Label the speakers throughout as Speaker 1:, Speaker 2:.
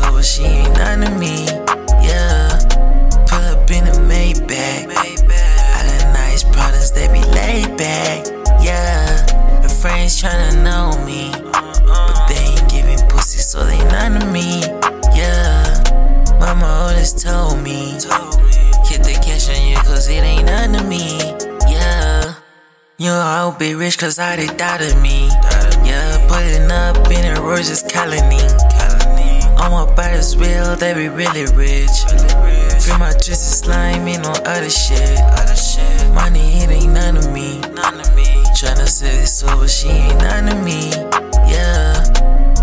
Speaker 1: sober, she ain't none to me. Yeah, pull up in a Maybach. I got nice products that be laid back. Yeah, her friends tryna know me, but they ain't giving pussy, so they none to me. Yeah, mama always told me, get the cash on you, cause it ain't none to me. Yeah. You all be rich cause all they thought of me. Yeah, putting up in a Rogers colony. All my bodies real, they be really rich. Free my twisted slime, ain't no other shit. Money, it ain't none of me. Tryna say this over, she ain't none of me. Yeah,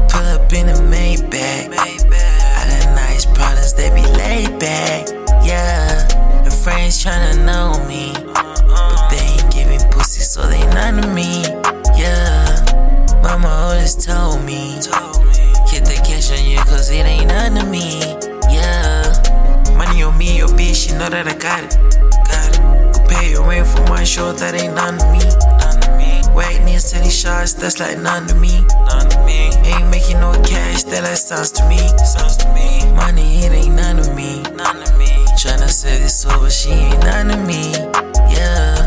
Speaker 1: pull up in a Maybach. I got nice products, they be laid back. Yeah, her friends tryna know know that I got it. Got it. Go pay your rent for my show, that ain't none of me. None of me. Niggas, 10 shots, that's like none to me. None to me. Ain't making no cash, that like sounds to me. Sounds to me. Money, it ain't none of me. None of me. Tryna say this over, she ain't none of me. Yeah,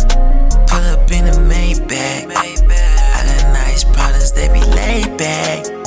Speaker 1: pull up in a Maybach. I got nice products that be laid back.